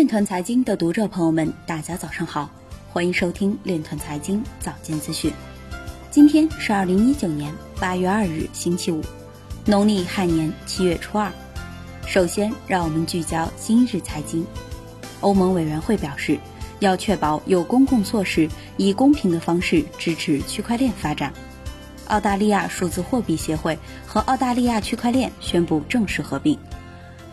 链团财经的读者朋友们，大家早上好，欢迎收听链团财经早间资讯。今天是二零一九年八月二日，星期五，农历亥年七月初二。首先，让我们聚焦今日财经。欧盟委员会表示，要确保有公共措施以公平的方式支持区块链发展。澳大利亚数字货币协会和澳大利亚区块链宣布正式合并。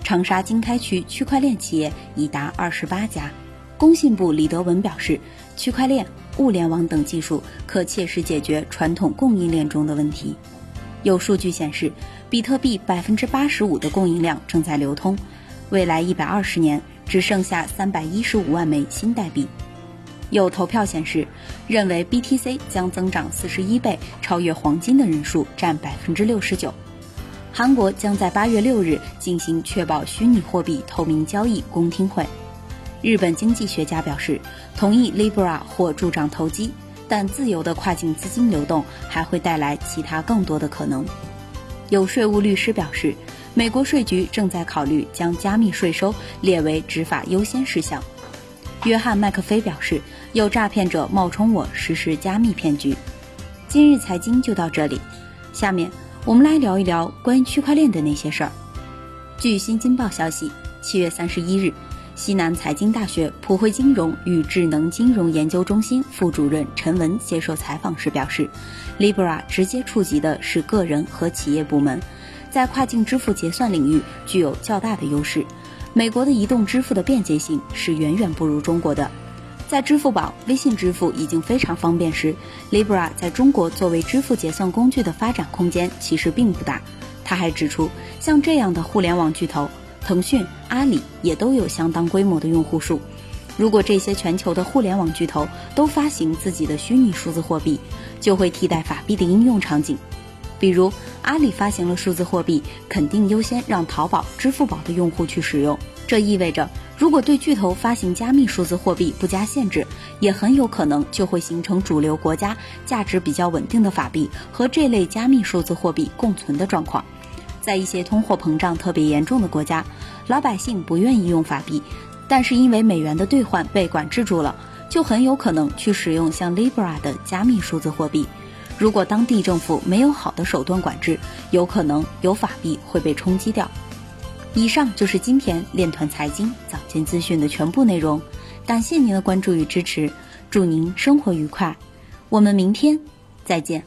长沙经开区区块链企业已达二十八家。工信部李德文表示，区块链、物联网等技术可切实解决传统供应链中的问题。有数据显示，比特币百分之八十五的供应量正在流通，未来一百二十年只剩下三百一十五万枚新代币。有投票显示，认为 BTC 将增长四十一倍，超越黄金的人数占百分之六十九。韩国将在八月六日进行确保虚拟货币透明交易公听会。日本经济学家表示，同意 Libra 或助长投机，但自由的跨境资金流动还会带来其他更多的可能。有税务律师表示，美国税局正在考虑将加密税收列为执法优先事项。约翰·麦克菲表示，有诈骗者冒充我实施加密骗局。今日财经就到这里，下面我们来聊一聊关于区块链的那些事儿。据新京报消息，七月三十一日，西南财经大学普惠金融与智能金融研究中心副主任陈文接受采访时表示，Libra 直接触及的是个人和企业部门，在跨境支付结算领域具有较大的优势。美国的移动支付的便捷性是远远不如中国的。在支付宝、微信支付已经非常方便时，Libra 在中国作为支付结算工具的发展空间其实并不大。他还指出，像这样的互联网巨头，腾讯、阿里也都有相当规模的用户数。如果这些全球的互联网巨头都发行自己的虚拟数字货币，就会替代法币的应用场景。比如，阿里发行了数字货币，肯定优先让淘宝、支付宝的用户去使用。这意味着，如果对巨头发行加密数字货币不加限制，也很有可能就会形成主流国家价值比较稳定的法币和这类加密数字货币共存的状况。在一些通货膨胀特别严重的国家，老百姓不愿意用法币，但是因为美元的兑换被管制住了，就很有可能去使用像 Libra 的加密数字货币。如果当地政府没有好的手段管制，有可能有法币会被冲击掉。以上就是今天链团财经早间资讯的全部内容，感谢您的关注与支持，祝您生活愉快，我们明天再见。